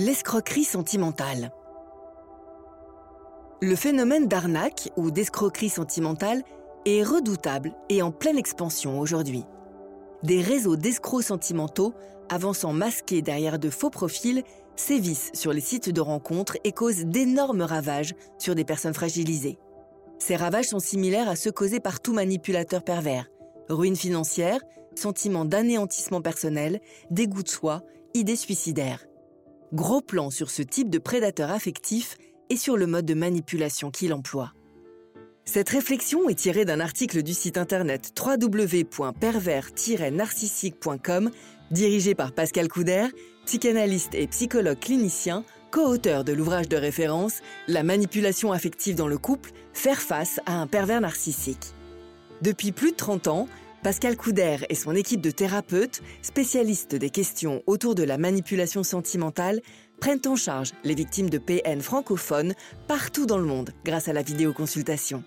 L'escroquerie sentimentale. Le phénomène d'arnaque ou d'escroquerie sentimentale est redoutable et en pleine expansion aujourd'hui. Des réseaux d'escrocs sentimentaux, avançant masqués derrière de faux profils, sévissent sur les sites de rencontres et causent d'énormes ravages sur des personnes fragilisées. Ces ravages sont similaires à ceux causés par tout manipulateur pervers. Ruine financière, sentiment d'anéantissement personnel, dégoût de soi, idées suicidaires. Gros plan sur ce type de prédateur affectif et sur le mode de manipulation qu'il emploie. Cette réflexion est tirée d'un article du site internet www.pervers-narcissique.com dirigé par Pascal Couder, psychanalyste et psychologue clinicien, co-auteur de l'ouvrage de référence La manipulation affective dans le couple, faire face à un pervers narcissique. Depuis plus de 30 ans, Pascal Couder et son équipe de thérapeutes, spécialistes des questions autour de la manipulation sentimentale, prennent en charge les victimes de PN francophones partout dans le monde grâce à la vidéoconsultation.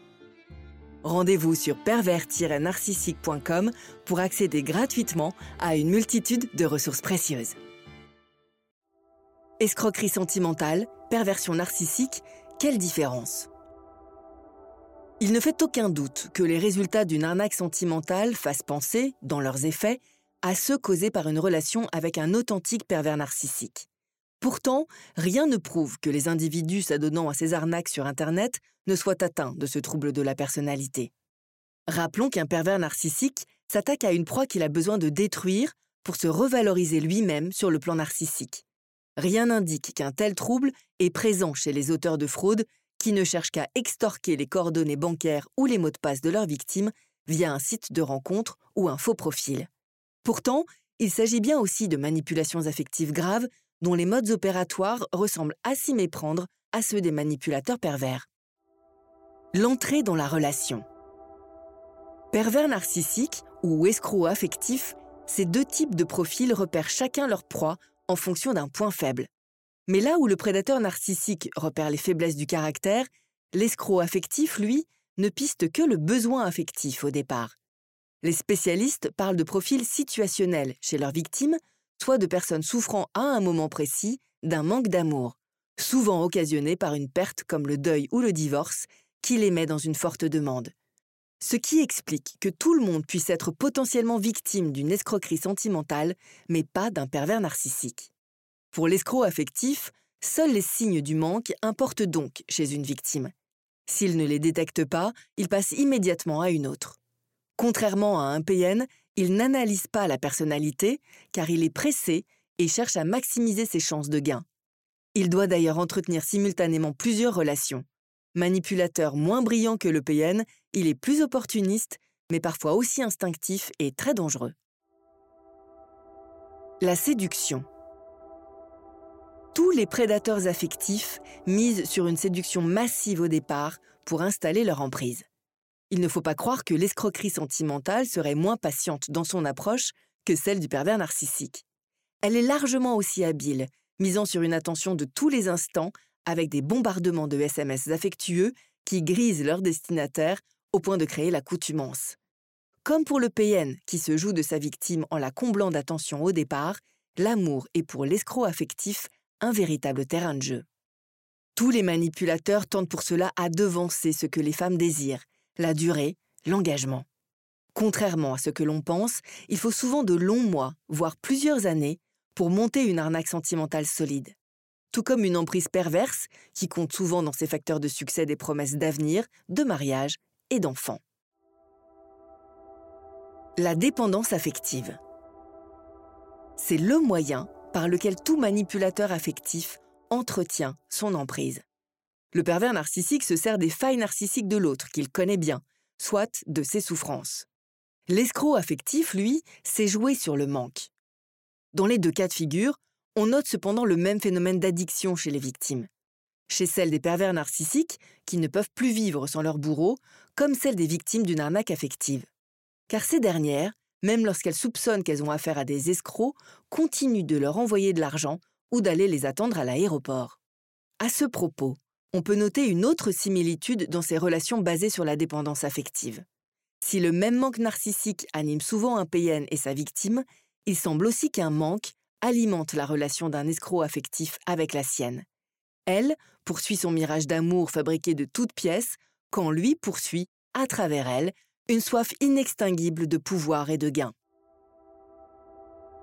Rendez-vous sur pervers-narcissique.com pour accéder gratuitement à une multitude de ressources précieuses. Escroquerie sentimentale, perversion narcissique, quelle différence? Il ne fait aucun doute que les résultats d'une arnaque sentimentale fassent penser, dans leurs effets, à ceux causés par une relation avec un authentique pervers narcissique. Pourtant, rien ne prouve que les individus s'adonnant à ces arnaques sur Internet ne soient atteints de ce trouble de la personnalité. Rappelons qu'un pervers narcissique s'attaque à une proie qu'il a besoin de détruire pour se revaloriser lui-même sur le plan narcissique. Rien n'indique qu'un tel trouble est présent chez les auteurs de fraude qui ne cherchent qu'à extorquer les coordonnées bancaires ou les mots de passe de leurs victimes via un site de rencontre ou un faux profil. Pourtant, il s'agit bien aussi de manipulations affectives graves dont les modes opératoires ressemblent à s'y méprendre à ceux des manipulateurs pervers. L'entrée dans la relation. Pervers narcissique ou escroc affectif, ces deux types de profils repèrent chacun leur proie en fonction d'un point faible. Mais là où le prédateur narcissique repère les faiblesses du caractère, l'escroc affectif, lui, ne piste que le besoin affectif au départ. Les spécialistes parlent de profils situationnels chez leurs victimes, soit de personnes souffrant à un moment précis d'un manque d'amour, souvent occasionné par une perte comme le deuil ou le divorce, qui les met dans une forte demande. Ce qui explique que tout le monde puisse être potentiellement victime d'une escroquerie sentimentale, mais pas d'un pervers narcissique. Pour l'escroc affectif, seuls les signes du manque importent donc chez une victime. S'il ne les détecte pas, il passe immédiatement à une autre. Contrairement à un PN, il n'analyse pas la personnalité car il est pressé et cherche à maximiser ses chances de gain. Il doit d'ailleurs entretenir simultanément plusieurs relations. Manipulateur moins brillant que le PN, il est plus opportuniste, mais parfois aussi instinctif et très dangereux. La séduction. Tous les prédateurs affectifs misent sur une séduction massive au départ pour installer leur emprise. Il ne faut pas croire que l'escroquerie sentimentale serait moins patiente dans son approche que celle du pervers narcissique. Elle est largement aussi habile, misant sur une attention de tous les instants avec des bombardements de SMS affectueux qui grisent leur destinataire au point de créer l'accoutumance. Comme pour le PN qui se joue de sa victime en la comblant d'attention au départ, l'amour est pour l'escroc affectif un véritable terrain de jeu. Tous les manipulateurs tentent pour cela à devancer ce que les femmes désirent, la durée, l'engagement. Contrairement à ce que l'on pense, il faut souvent de longs mois, voire plusieurs années, pour monter une arnaque sentimentale solide. Tout comme une emprise perverse qui compte souvent dans ses facteurs de succès des promesses d'avenir, de mariage et d'enfants. La dépendance affective. C'est le moyen par lequel tout manipulateur affectif entretient son emprise. Le pervers narcissique se sert des failles narcissiques de l'autre qu'il connaît bien, soit de ses souffrances. L'escroc affectif, lui, sait jouer sur le manque. Dans les deux cas de figure, on note cependant le même phénomène d'addiction chez les victimes. Chez celles des pervers narcissiques, qui ne peuvent plus vivre sans leur bourreau, comme celles des victimes d'une arnaque affective. Car ces dernières même lorsqu'elles soupçonnent qu'elles ont affaire à des escrocs, continuent de leur envoyer de l'argent ou d'aller les attendre à l'aéroport. À ce propos, on peut noter une autre similitude dans ces relations basées sur la dépendance affective. Si le même manque narcissique anime souvent un PN et sa victime, il semble aussi qu'un manque, alimente la relation d'un escroc affectif avec la sienne. Elle poursuit son mirage d'amour fabriqué de toutes pièces, quand lui poursuit, à travers elle, une soif inextinguible de pouvoir et de gain.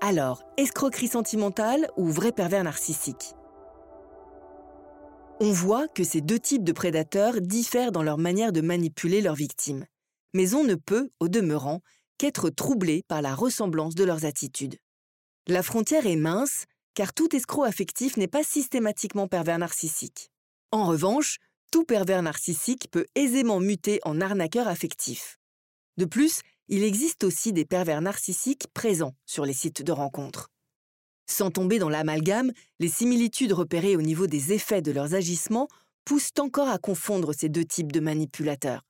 Alors, escroquerie sentimentale ou vrai pervers narcissique? On voit que ces deux types de prédateurs diffèrent dans leur manière de manipuler leurs victimes. Mais on ne peut, au demeurant, qu'être troublé par la ressemblance de leurs attitudes. La frontière est mince, car tout escroc affectif n'est pas systématiquement pervers narcissique. En revanche, tout pervers narcissique peut aisément muter en arnaqueur affectif. De plus, il existe aussi des pervers narcissiques présents sur les sites de rencontres. Sans tomber dans l'amalgame, les similitudes repérées au niveau des effets de leurs agissements poussent encore à confondre ces deux types de manipulateurs.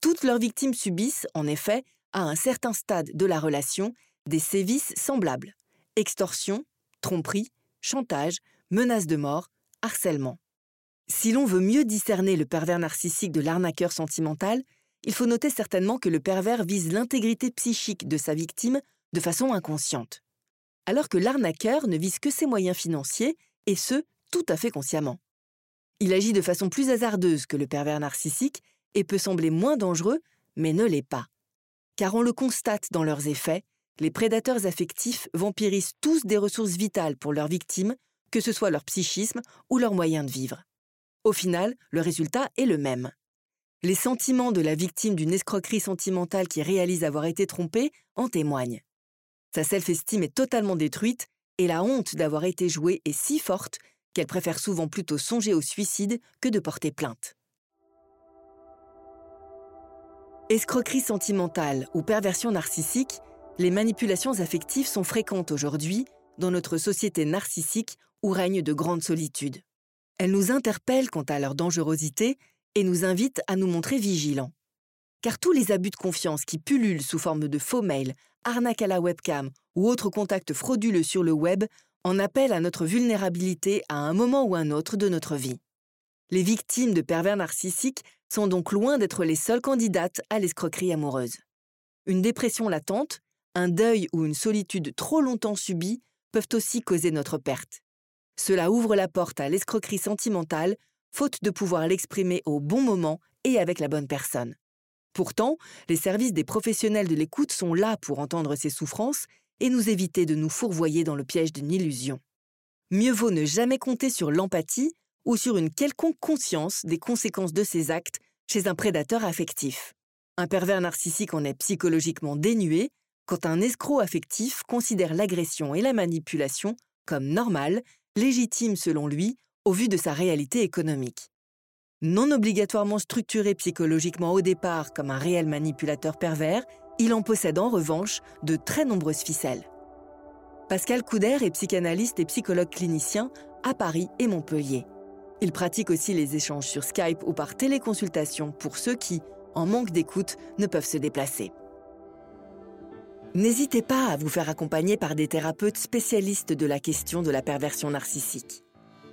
Toutes leurs victimes subissent, en effet, à un certain stade de la relation, des sévices semblables extorsion, tromperie, chantage, menace de mort, harcèlement. Si l'on veut mieux discerner le pervers narcissique de l'arnaqueur sentimental, il faut noter certainement que le pervers vise l'intégrité psychique de sa victime de façon inconsciente, alors que l'arnaqueur ne vise que ses moyens financiers, et ce, tout à fait consciemment. Il agit de façon plus hasardeuse que le pervers narcissique et peut sembler moins dangereux, mais ne l'est pas. Car on le constate dans leurs effets, les prédateurs affectifs vampirisent tous des ressources vitales pour leurs victimes, que ce soit leur psychisme ou leurs moyens de vivre. Au final, le résultat est le même. Les sentiments de la victime d'une escroquerie sentimentale qui réalise avoir été trompée en témoignent. Sa self-estime est totalement détruite et la honte d'avoir été jouée est si forte qu'elle préfère souvent plutôt songer au suicide que de porter plainte. Escroquerie sentimentale ou perversion narcissique les manipulations affectives sont fréquentes aujourd'hui dans notre société narcissique où règne de grandes solitudes. Elles nous interpellent quant à leur dangerosité et nous invitent à nous montrer vigilants. Car tous les abus de confiance qui pullulent sous forme de faux mails, arnaques à la webcam ou autres contacts frauduleux sur le web en appellent à notre vulnérabilité à un moment ou un autre de notre vie. Les victimes de pervers narcissiques sont donc loin d'être les seules candidates à l'escroquerie amoureuse. Une dépression latente, un deuil ou une solitude trop longtemps subie peuvent aussi causer notre perte. Cela ouvre la porte à l'escroquerie sentimentale, faute de pouvoir l'exprimer au bon moment et avec la bonne personne. Pourtant, les services des professionnels de l'écoute sont là pour entendre ces souffrances et nous éviter de nous fourvoyer dans le piège d'une illusion. Mieux vaut ne jamais compter sur l'empathie ou sur une quelconque conscience des conséquences de ces actes chez un prédateur affectif. Un pervers narcissique en est psychologiquement dénué quand un escroc affectif considère l'agression et la manipulation comme normales, légitimes selon lui, au vu de sa réalité économique. Non obligatoirement structuré psychologiquement au départ comme un réel manipulateur pervers, il en possède en revanche de très nombreuses ficelles. Pascal Couder est psychanalyste et psychologue clinicien à Paris et Montpellier. Il pratique aussi les échanges sur Skype ou par téléconsultation pour ceux qui, en manque d'écoute, ne peuvent se déplacer. N'hésitez pas à vous faire accompagner par des thérapeutes spécialistes de la question de la perversion narcissique.